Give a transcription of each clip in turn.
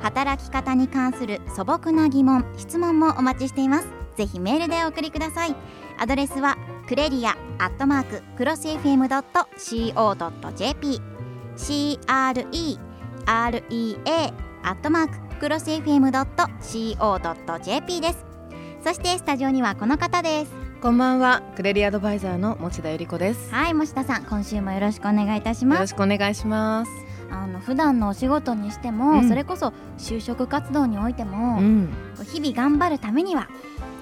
働き方に関する素朴な疑問質問もお待ちしています。ぜひメールでお送りください。アドレスはクレリアアットマーククロス FM.co.jp CREREA アットマーククロス FM.co.jp です。そしてスタジオにはこの方です。こんばんは。クレリアドバイザーの持田由里子です。はい持田さん今週もよろしくお願いいたします。よろしくお願いしますあの普段のお仕事にしても、うん。それこそ就職活動においても、うん。日々頑張るためには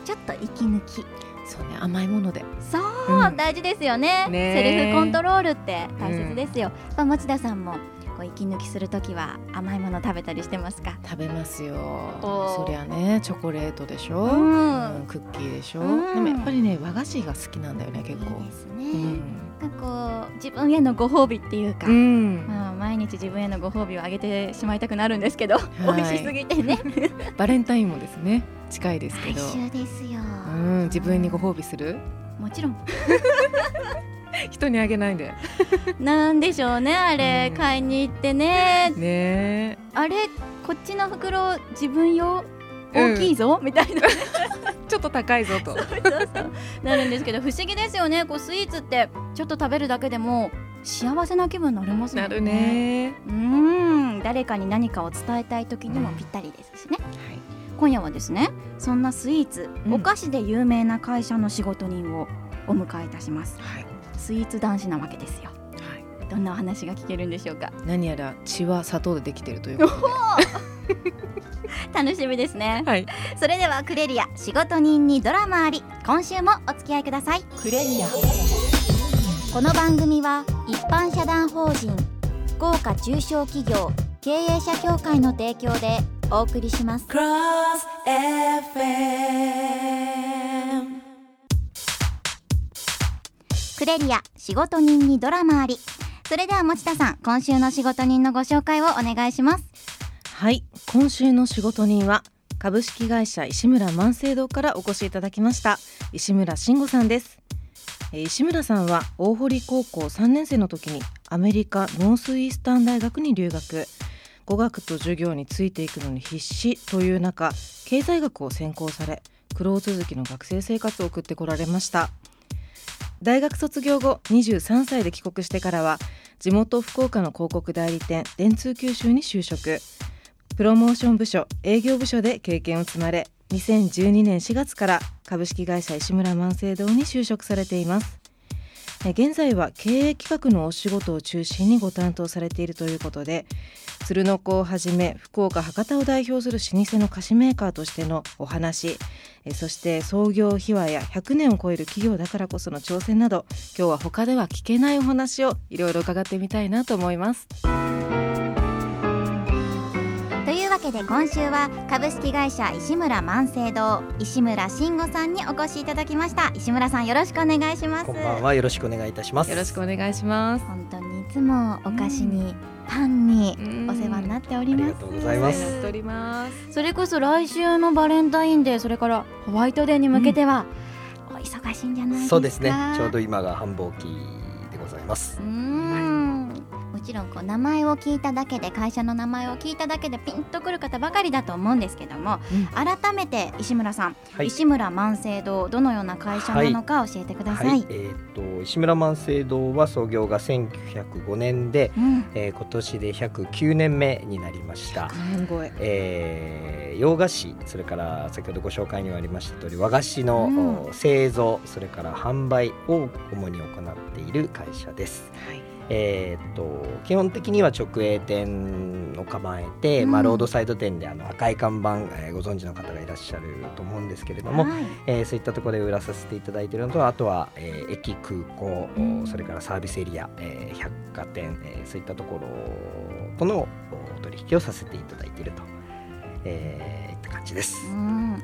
ちょっと息抜き。そうね甘いもので。そう、うん。大事ですよね。ねセルフコントロールって大切ですよ、まあ持田さんもこう息抜きするときは甘いもの食べたりしてますか？食べますよ。そりゃねチョコレートでしょ、うん。うんクッキーでしょ、うん。でもやっぱりね和菓子が好きなんだよね結構。いいですね、うんかこう自分へのご褒美っていうか、うん。まあ、毎日自分へのご褒美をあげてしまいたくなるんですけど、い。美味しすぎてね。バレンタインもですね近いですけ来ど週ですよ、うん自分にご褒美する？もちろん。人にあげないで。なんでしょうねあれ、うん。買いに行ってね。ね。あれこっちの袋自分用？大きいぞ、みたいな。ちょっと高いぞと。なるんですけど不思議ですよね。こうスイーツってちょっと食べるだけでも幸せな気分になりますもんなるね。うーん。誰かに何かを伝えたい時にもぴったりですしね、はい。今夜はですねそんなスイーツ、うん。お菓子で有名な会社の仕事人をお迎えいたします。はい。スイーツ男子なわけですよ。はいどんなお話が聞けるんでしょうか？何やら血は砂糖でできてるということで。楽しみですね。はい。それではクレリア仕事人にドラマあり。今週もお付き合いください。クレリア。この番組は一般社団法人福岡中小企業経営者協会の提供でお送りします。Cross FM クレリア仕事人にドラマありそれでは持田さん今週の仕事人のご紹介をお願いします。はい今週の仕事人は株式会社石村万世堂からお越しいただきました石村慎吾さんです。えー石村さんは大堀高校3年生の時にアメリカノースイースタン大学に留学。語学と授業についていくのに必死という中経済学を専攻され苦労続きの学生生活を送ってこられました。大学卒業後23歳で帰国してからは地元福岡の広告代理店電通九州に就職。プロモーション部署営業部署で経験を積まれ2012年4月から株式会社石村万世堂に就職されています。現在は経営企画のお仕事を中心にご担当されているということで鶴の子をはじめ福岡博多を代表する老舗の菓子メーカーとしてのお話そして創業秘話や100年を超える企業だからこその挑戦など今日は他では聞けないお話をいろいろ伺ってみたいなと思います。わけで今週は株式会社石村万世堂石村慎吾さんにお越しいただきました。石村さんよろしくお願いします。こんばんは。よろしくお願いいたします。よろしくお願いします。本当にいつもお菓子にパンにお世話になっております。ありがとうございます。ます。それこそ来週のバレンタインデーそれからホワイトデーに向けては、お忙しいんじゃないですか。そうですね。ちょうど今が繁忙期でございます。うー。ん。もちろんこう名前を聞いただけで会社の名前を聞いただけでピンとくる方ばかりだと思うんですけども、うん改めて石村さん、はい。石村万世堂どのような会社なのか教えてください、はい。えっ、と石村万世堂は創業が1905年で、うん、えー今年で109年目になりました。ええー洋菓子それから先ほどご紹介にもありました通り和菓子の、うんお製造それから販売を主に行っている会社です。はいえーっと基本的には直営店を構えて、うん。まあ、ロードサイド店であの赤い看板、えーご存知の方がいらっしゃると思うんですけれども、はい。えーそういったところで売らさせていただいているのとあとは、えー駅空港、うん。それからサービスエリア、えー百貨店、えーそういったところとのお取引をさせていただいているとえー、いった感じです。うん。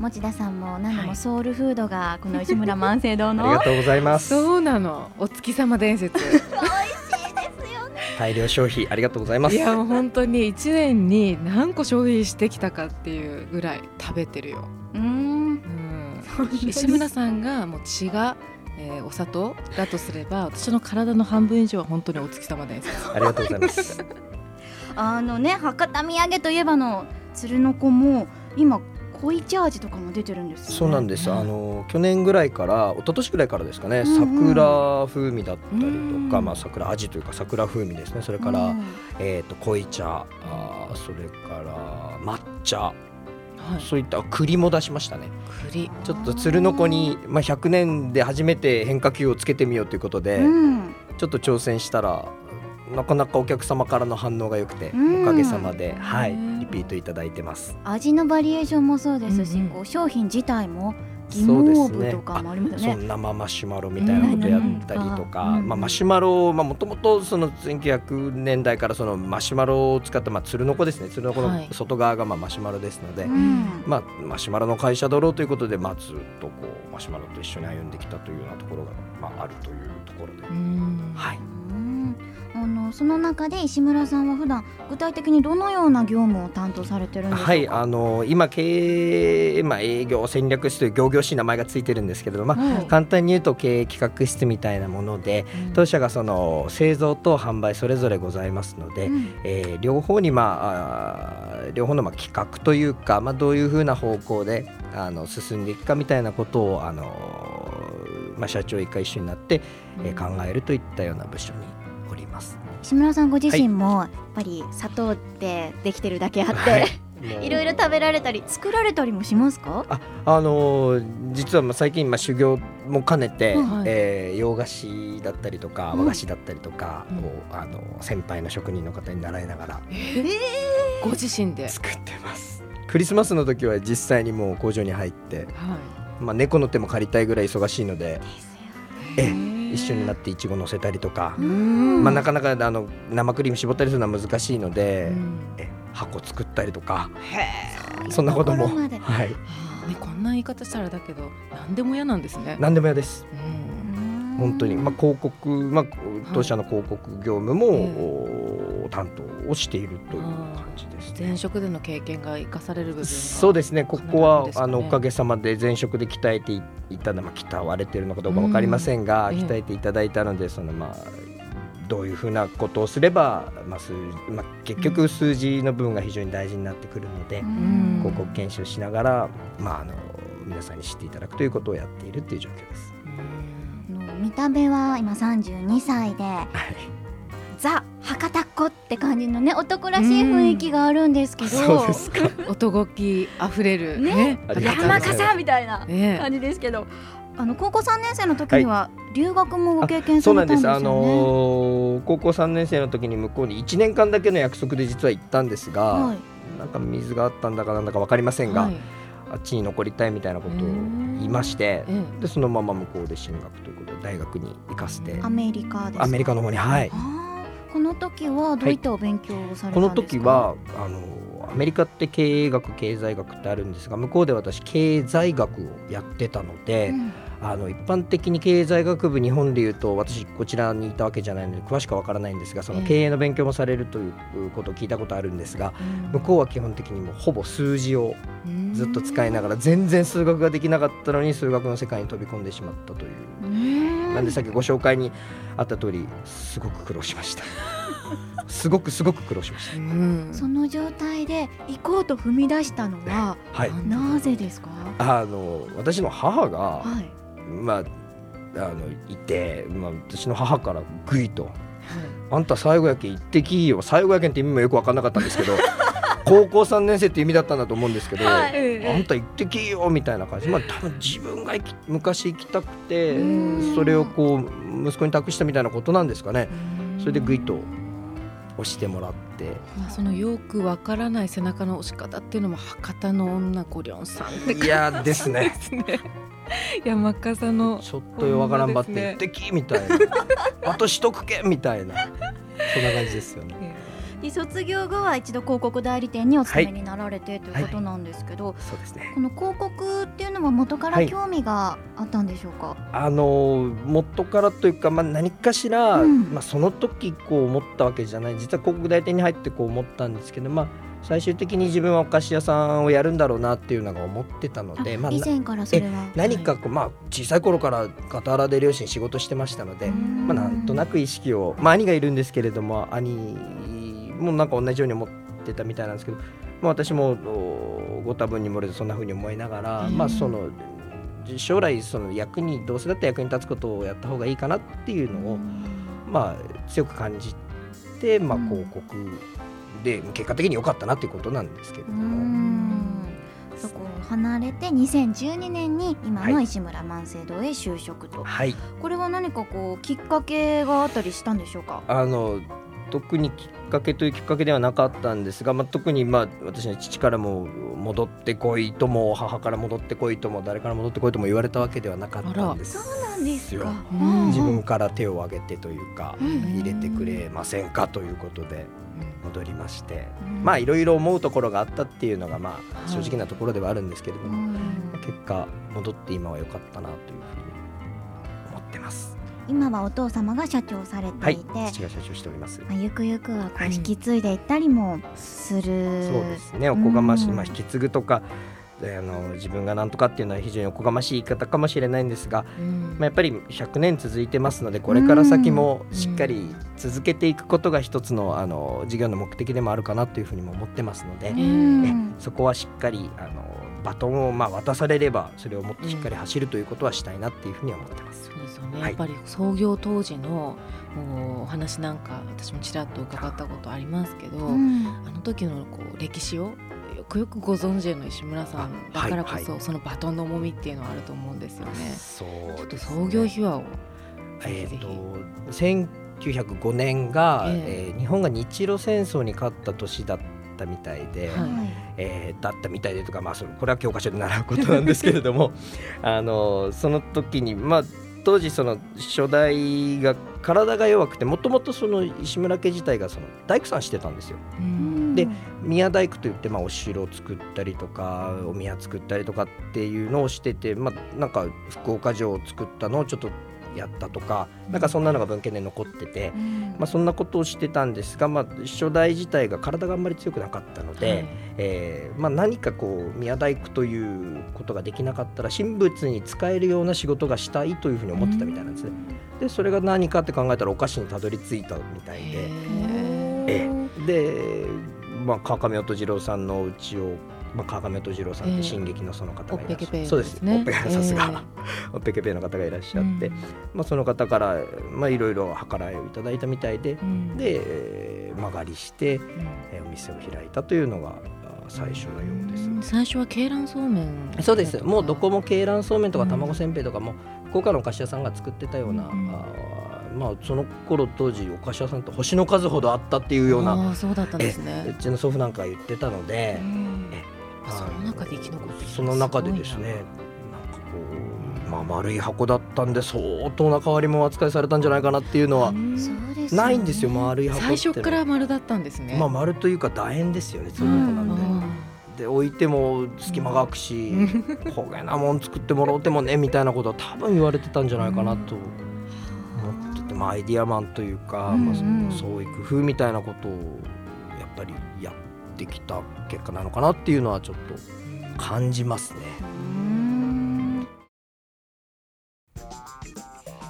持田さんも何ではい。もソウルフードがこの石村万世堂のありがとうございます。そうなの。お月様伝説 大量消費ありがとうございます。いやもう本当に一年に何個消費してきたかっていうぐらい食べてるよ、うんうん、石村さんがもう血が、えーお砂糖だとすれば私の体の半分以上は本当にお月様伝説ありがとうございます。あのね博多土産といえばの鶴の子も今濃いチャージとかも出てるんですよ、ね、そうなんです。うんあの去年ぐらいから一昨年ぐらいからですかね、うんうん桜風味だったりとか、うんまあ桜味というか桜風味ですね。それから、うんえっ、と濃い茶、あーそれから抹茶、はいそういった栗も出しましたね。栗ちょっと鶴の子にまあ100年で初めて変化球をつけてみようということで、うんちょっと挑戦したら。なかなかお客様からの反応が良くて、うん。おかげさまで、はいうん、リピートいただいてます。味のバリエーションもそうですし、うん。うんこう商品自体もギそうですモーブね。とかもありますね。ん生マシュマロみたいなことやったりとか、うん。うんまあ、マシュマロまあもともとその1900年代からそのマシュマロを使ったまあ鶴の子ですね。鶴の子のはい。外側がまあマシュマロですので、うん。まあ、マシュマロの会社だろうということで、まあ、ずっとこうマシュマロと一緒に歩んできたというようなところが、まあ、あるというところで、うん。はい、うんあのその中で石村さんは普段具体的にどのような業務を担当されてるんでしょうか？はい、あの今経営、まあ、営業戦略室という行々しい名前がついてるんですけれども、まあはい。簡単に言うと経営企画室みたいなもので当社がその製造と販売それぞれございますので、うん。えー両方に、まあ、両方のまあ企画というか、まあ、どういうふうな方向であの進んでいくかみたいなことを、あのーまあ、社長以下一緒になって、えー考えるといったような部署におります。石村さんご自身もやっぱり砂糖ってできてるだけあって、はい。い、ろいろ食べられたり作られたりもしますか？ああのー実はまあ最近まあ修行も兼ねて、うんはい。えー洋菓子だったりとかうん。和菓子だったりとかうん。を、あの先輩の職人の方に習いながらご自身で、はい、作ってます。クリスマスの時は実際にもう工場に入って、まあ、猫の手も借りたいぐらい忙しいのでええ一緒になっていちご乗せたりとか、うん。まあ、なかなかあの生クリーム絞ったりするのは難しいので、うん。え箱作ったりとか。へそんなことも、ね、こんな言い方したらだけど何でも嫌なんですね。何でも嫌です。うん。本当に、まあ、広告、まあ、当社の広告業務も、担当をしているという。感じですね。前職での経験が生かされる部分がそうですね、ここは、あのおかげさまで前職で鍛えていたの、まあ、鍛われているのかどうか分かりませんが、うん。ええ鍛えていただいたのでその、まあ、どういうふうなことをすれば、まあ数まあ、結局数字の部分が非常に大事になってくるので、ん。広告研修しながら、まあ、あの皆さんに知っていただくということをやっているという状況です。見た目は今32歳ではいザ博多っ子って感じのね男らしい雰囲気があるんですけど。男気あふれる。ね。山笠みたいなね感じですけど、あの高校3年生の時には留学もご経験さそうなんです。れたんです。よね。あのー高校3年生の時に向こうに1年間だけの約束で実は行ったんですが、はい。なんか水があったんだかなんだか分かりませんが、はい。あっちに残りたいみたいなことを言いましてえでそのまま向こうで進学ということで大学に行かせて。アメリカですか？アメリカの方にはいこの時はどういったお勉強をされたこのんですか、時はあのアメリカって経営学経済学ってあるんですが向こうで私経済学をやってたので、うん。あの一般的に経済学部日本でいうと私こちらにいたわけじゃないので詳しくは分からないんですがそのええ。経営の勉強もされるということを聞いたことあるんですが向こうは基本的にもうほぼ数字をずっと使いながら全然数学ができなかったのに数学の世界に飛び込んでしまったという。うんなんでさっきご紹介にあった通りすごく苦労しました。すごくすごく苦労しましうん。その状態で行こうと踏み出したのはたはい。なぜですか？あの私の母がはい。まああのいて、まあ、私の母からぐいと「あんた最後やけん行ってきいよ」最後やけんって意味もよく分かんなかったんですけど高校3年生って意味だったんだと思うんですけど、はい。あんた行ってきいよみたいな感じ。まあ多分自分が行き昔行きたくてうん。それをこう息子に託したみたいなことなんですかね。それでぐいと押してもらって。まあ、そのよくわからない背中の押し方っていうのも博多の女ごりょんさんっていやですね。山笠のちょっとよわからんばって行ってきみたいな。あとしとくけみたいな。そんな感じですよね。で卒業後は一度広告代理店にお勤めになられて、ということなんですけど、そうですね。この広告っていうのは元からはい。興味があったんでしょうか、あの元からというか、まあ、何かしら、うん。まあ、その時こう思ったわけじゃない。実は広告代理店に入ってこう思ったんですけど、まあ、最終的に自分はお菓子屋さんをやるんだろうなっていうのが思ってたので、まあ、な以前からそれは。何かこう、まあ、小さい頃から傍らで両親仕事してましたので、まあ、なんとなく意識を、まあ、兄がいるんですけれども兄もなんか同じように思ってたみたいなんですけど、まあ、私もおご多分に漏れずそんな風に思いながら、うん。まあ、その将来その役にどうせだって役に立つことをやった方がいいかなっていうのを、まあ、強く感じて、まあ、うん広告で結果的に良かったなっていうことなんですけれうども。ん。そこを離れて2012年に今のはい。石村万世堂へ就職と、はい。これは何かこうきっかけがあったりしたんでしょうか？あの特にきっかけというきっかけではなかったんですが、まあ、特に、まあ、私の父からも戻ってこいとも母から戻ってこいとも誰から戻ってこいとも言われたわけではなかったんですそうなんですよか。うん。自分から手を挙げてというか、うん入れてくれませんかということで戻りまして、うん。まあいろいろ思うところがあったっていうのが、まあ、はい正直なところではあるんですけれども、うん。結果戻って今は良かったなというふうに思ってます。今はお父様が社長されはいていて、父が社長しております。まあ、ゆくゆくはこうはい。引き継いでいったりもする、そうですね。おこがましい、うん。まあ、引き継ぐとかであの自分がなんとかっていうのは非常におこがましい言い方かもしれないんですが、うん。まあ、やっぱり100年続いてますのでこれから先もしっかり続けていくことが一つのあの事業の目的でもあるかなというふうにも思ってますので、うん。えそこはしっかりあのバトンをまあ渡されればそれをもっとしっかり走るということはしたいなっていうふうには思ってます。そうですよね、はい。やっぱり創業当時のお話なんか私もちらっと伺ったことありますけど、うん。あの時のこう歴史をよくよくご存知の石村さんだからこそ、はいそのバトンの重みっていうのはあると思うんですよね。そうちょっと創業秘話をぜえー、ひぜひと1905年が、ええ。ー日本が日露戦争に勝った年だったみたいで、はいえーだったみたいでとか、まあ、それこれは教科書で習うことなんですけれども あのその時に、まあ、当時その初代が体が弱くてもともとその石村家自体がその大工さんしてたんですよ。うんで宮大工といって、まあ、お城を作ったりとかお宮作ったりとかっていうのをしてて、まあ、なんか福岡城を作ったのをちょっとやったとか、なんかそんなのが文献で残ってて、うん。まあ、そんなことをしてたんですが、まあ、初代自体が体があんまり強くなかったので、はい。えーまあ、何かこう宮大工ということができなかったら神仏に使えるような仕事がしたいというふうに思ってたみたいなんですね。でそれが何かって考えたらお菓子にたどり着いたみたいで。へええ。で、まあ、川上音次郎さんのお家を、まあ、川上音次郎さんって進撃のその方がいらっしゃおっぺけぺーそうです。ね。おっぺけさすえが、おっぺけぺーの方がいらっしゃって、うん。まあ、その方からまあいろいろ計らいをいただいたみたいで、うん。で、えー間借りして、うん。えーお店を開いたというのがあ最初のようです。ん。最初は鶏卵そうめんそうです。もうどこもも鶏卵そうめんとかうん卵せんべいとかも福岡のお菓子屋さんが作ってたような、うんあーまあその頃当時お菓子屋さんって星の数ほどあったっていうようなああそうだったんですうね。ちの祖父なんかが言ってたので、うん。えその中で生き残ってその中でですねなんかこう、まあ、丸い箱だったんで相当な変わり者扱いされたんじゃないかなっていうのはないんですよ丸い箱って最初から丸だったんですね。まあ丸というか楕円ですよねそうういうんことなん。で。あで置いても隙間が空くし、こげなもん作ってもらおうてもねみたいなことは多分言われてたんじゃないかなと思ってて、まあ、アイディアマンというか、うんうん。まあ、その創意工夫みたいなことをやっぱりやってきた結果なのかなっていうのはちょっと感じますね。うん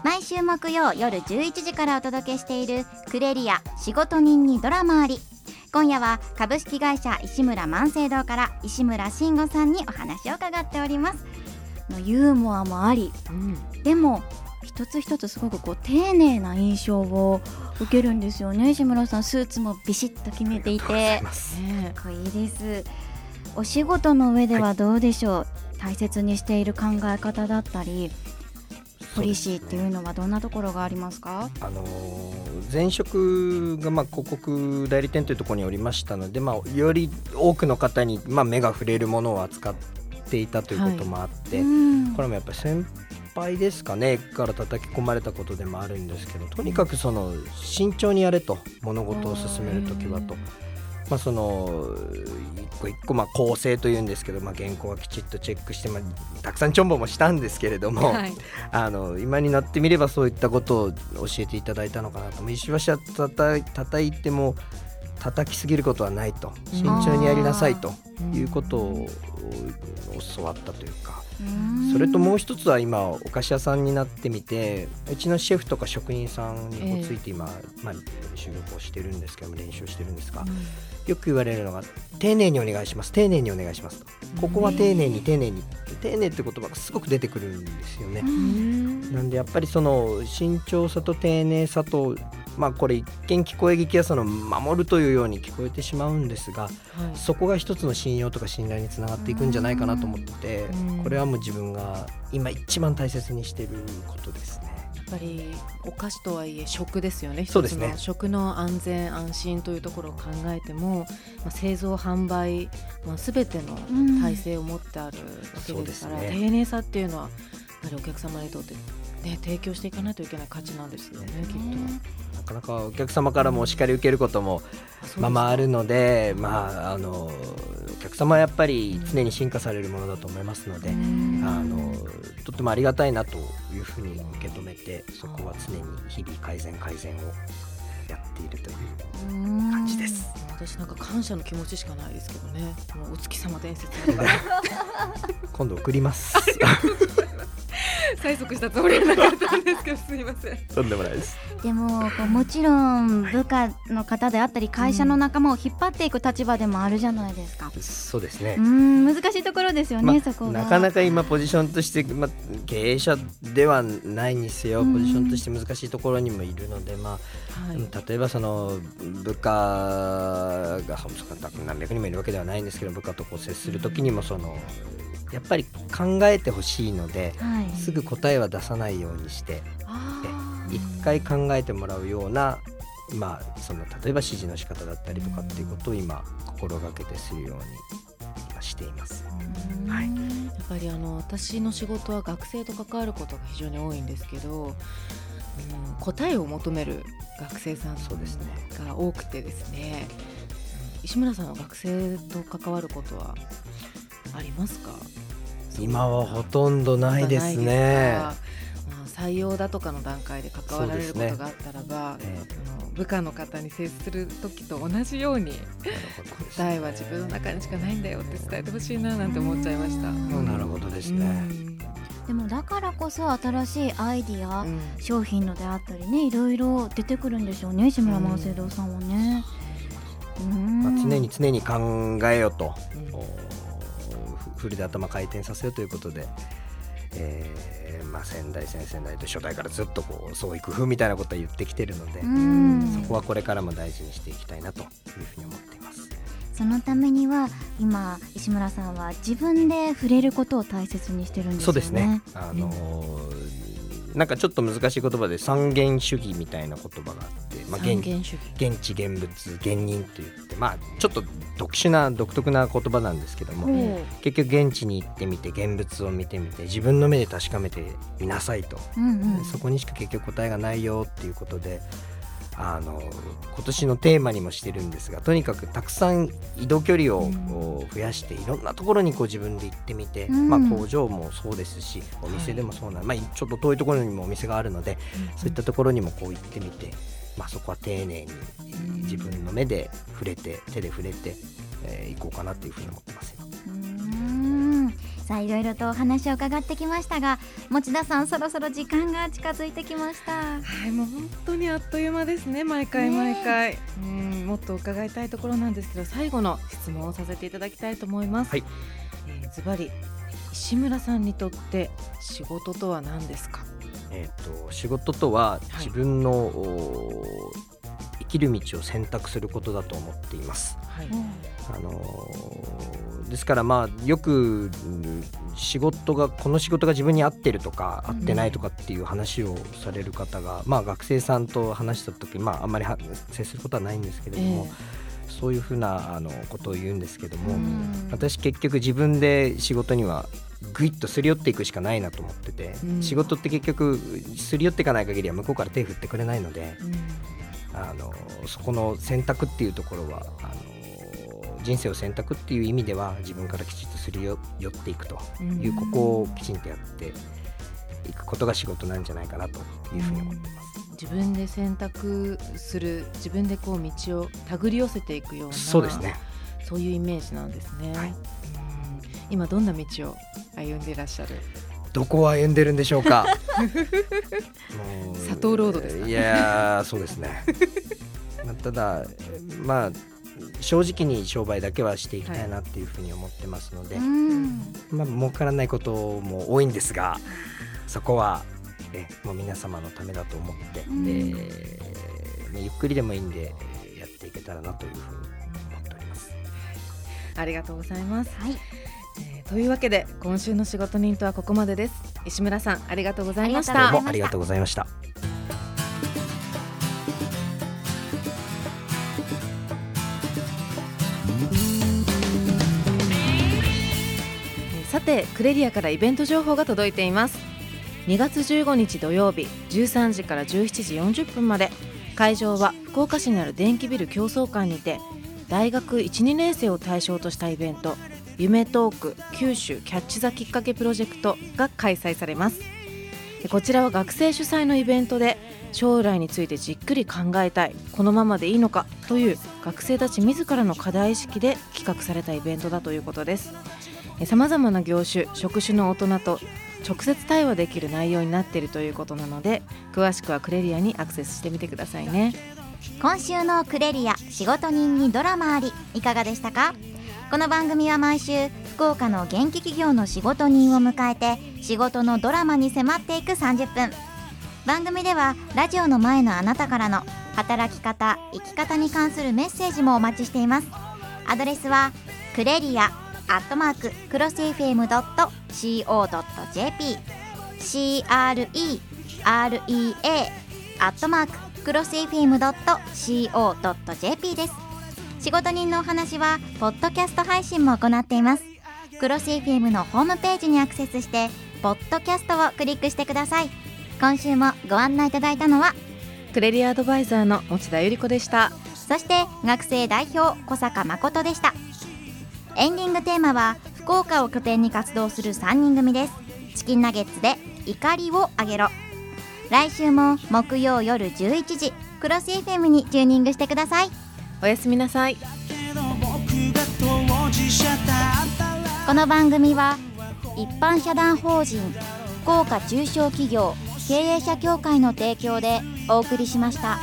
毎週木曜夜11時からお届けしているクレリア仕事人にドラマあり。今夜は株式会社石村万世堂から石村慎吾さんにお話を伺っております。のユーモアもあり。うん。でも一つ一つすごくこう丁寧な印象を受けるんですよね。石村さんスーツもビシッと決めていて。かっこいいです。お仕事の上ではどうでしょう、大切にしている考え方だったりポリシーっていうのはどんなところがありますか？あのー前職がまあ広告代理店というところにおりましたので、まあ、より多くの方にまあ目が触れるものを扱っていたということもあって、うん。これもやっぱり先輩ですかね。から叩き込まれたことでもあるんですけどとにかくその慎重にやれと物事を進める時はと。まあ、その一個一個まあ構成というんですけど、まあ、原稿はきちっとチェックして、まあ、たくさんチョンボもしたんですけれども、はい。あの今になってみればそういったことを教えていただいたのかなと。石橋はたた叩いても叩きすぎることはないと。慎重にやりなさいということを教わったというかそれともう一つは今お菓子屋さんになってみてうちのシェフとか職人さんについて今、まあ、収録をしてるんですけども練習してるんですが、よく言われるのが丁寧にお願いします。丁寧にお願いしますと。ここは丁寧に丁寧に。丁寧って言葉がすごく出てくるんですよね。なんでやっぱりその慎重さと丁寧さとまあこれ一見聞こえ聞きはその守るというように聞こえてしまうんですがはい。そこが一つの信用とか信頼につながっていくんじゃないかなと思ってうん。これはもう自分が今一番大切にしていることですね。やっぱりお菓子とはいえ食ですよね。そうですね。食の安全安心というところを考えても、まあ、製造販売、まあ、全ての体制を持ってあるわけですから、そうですね。丁寧さっていうのはやっぱりお客様にとって、ね、提供していかないといけない価値なんですよねきっと。なかなかお客様からもお叱り受けることもまあまああるのでまああのお客様はやっぱり常に進化されるものだと思いますので。あのとってもありがたいなというふうに受け止めてそこは常に日々改善改善をやっているという感じです。私なんか感謝の気持ちしかないですけどねもうお月様伝説 今度送ります。催促したつもりはなかったんですけどすいませんとんでもないです。でもこうもちろん部下の方であったり会社の仲間を引っ張っていく立場でもあるじゃないですか。そうですねうー。ん難しいところですよね、まあそこが。なかなか今ポジションとして、まあ、経営者ではないにせようんポジションとして難しいところにもいるので、まあはい例えばその部下が何百人もいるわけではないんですけど部下とこう接する時にもそのやっぱり考えてほしいのではい。すぐ答えは出さないようにして一回考えてもらうような、まあ、その例えば指示の仕方だったりとかっていうことを今心がけてするように今しています。はいやっぱりあの私の仕事は学生と関わることが非常に多いんですけど、うん、答えを求める学生さんそうですね。が多くてですね。うん石村さんは学生と関わることはありますか？今はほとんどないですね。採用だとかの段階で関わられることがあったらば、えあの部下の方に接する時と同じようにね。答えは自分の中にしかないんだよって伝えてほしいななんて思っちゃいました。うんなるほどですうね。んでもだからこそ新しいアイディア、うん。商品のであったりねいろいろ出てくるんでしょうね志村万世堂さんはね。うーん。まあ、常に常に考えよと、うん。おフルで頭回転させようということで、えーまあ、先代先々代と初代からずっとこう創意工夫みたいなことは言ってきてるので、うん。そこはこれからも大事にしていきたいなというふうに思っています。そのためには今石村さんは自分で触れることを大切にしてるんですよね。そうですね。あのーなんかちょっと難しい言葉で三元主義みたいな言葉があって、まあ、三現現地現物現人といってまあちょっと特殊な独特な言葉なんですけども、ほ結局現地に行ってみて現物を見てみて自分の目で確かめてみなさいと、う。うんうん。そこにしか結局答えがないよっていうことであの今年のテーマにもしてるんですがとにかくたくさん移動距離を増やしていろんなところにこう自分で行ってみて、うん。まあ、工場もそうですしお店でもそうな、まあ、ちょっと遠いところにもお店があるので、そういったところにもこう行ってみて、まあ、そこは丁寧にえー自分の目で触れて手で触れて、えー行こうかなっていうふうに思ってますさあいろいろとお話を伺ってきましたが持田さんそろそろ時間が近づいてきました。はいもう本当にあっという間ですね毎回ね毎回、うんもっと伺いたいところなんですけど最後の質問をさせていただきたいと思います。はい。えーズバリ石村さんにとって仕事とは何ですか？えー、と仕事とははい。自分の、お生きる道を選択することだと思っています。はい。あのーですからまあよくうん仕事がこの仕事が自分に合ってるとか合ってないとかっていう話をされる方が、まあ学生さんと話した時まああんまりは接することはないんですけれども、そういうふうなあのことを言うんですけども、うん。私結局自分で仕事にはぐいっとすり寄っていくしかないなと思ってて、うん。仕事って結局すり寄っていかない限りは向こうから手振ってくれないのであのそこの選択っていうところはあの人生を選択っていう意味では自分からきちっとすり寄っていくと。いう、うんここをきちんとやっていくことが仕事なんじゃないかなというふうに思ってます。自分で選択する自分でこう道を手繰り寄せていくようなそうですね。そういうイメージなんですね、はい。うん。今どんな道を歩んでいらっしゃる？どこを歩んでるんでしょうか？もう佐藤ロードですか？いやーそうですね。まあただまあ正直に商売だけはしていきたいなっていうふうに思ってますので、うん。まあ儲からないことも多いんですがそこはえもう皆様のためだと思って、うん。えゆっくりでもいいんでえーやっていけたらなというふうに思っております。ありがとうございます、はい。えーというわけで今週の仕事人とはここまでです。石村さんありがとうございましあた。どうもありがとうございました。えーさてクレリアからイベント情報が届いています。2月15日土曜日13時から17時40分まで。会場は福岡市にある電気ビル競争館にて大学12年生を対象としたイベント夢トーク九州キャッチ・ザ・きっかけプロジェクトが開催されます。こちらは学生主催のイベントで将来についてじっくり考えたいこのままでいいのかという学生たち自らの課題意識で企画されたイベントだということです。さまざまな業種職種の大人と直接対話できる内容になっているということなので詳しくはクレリアにアクセスしてみてくださいね。今週のクレリア仕事人にドラマありいかがでしたか？この番組は毎週福岡の元気企業の仕事人を迎えて仕事のドラマに迫っていく30分。番組ではラジオの前のあなたからの働き方生き方に関するメッセージもお待ちしています。アドレスはクレリアアットマーククロス FM.co.jp CREREA アットマーククロス FM.co.jp です。仕事人のお話はポッドキャスト配信も行っています。クロス FM のホームページにアクセスしてポッドキャストをクリックしてください。今週もご案内いただいたのはクレリアアドバイザーの持田由里子でした。そして学生代表小坂誠でした。エンディングテーマは福岡を拠点に活動する3人組です。チキンナゲッツで怒りをあげろ。来週も木曜夜11時クロス FM にチューニングしてくださいおやすみなさいこの番組は一般社団法人福岡中小企業経営者協会の提供でお送りしました。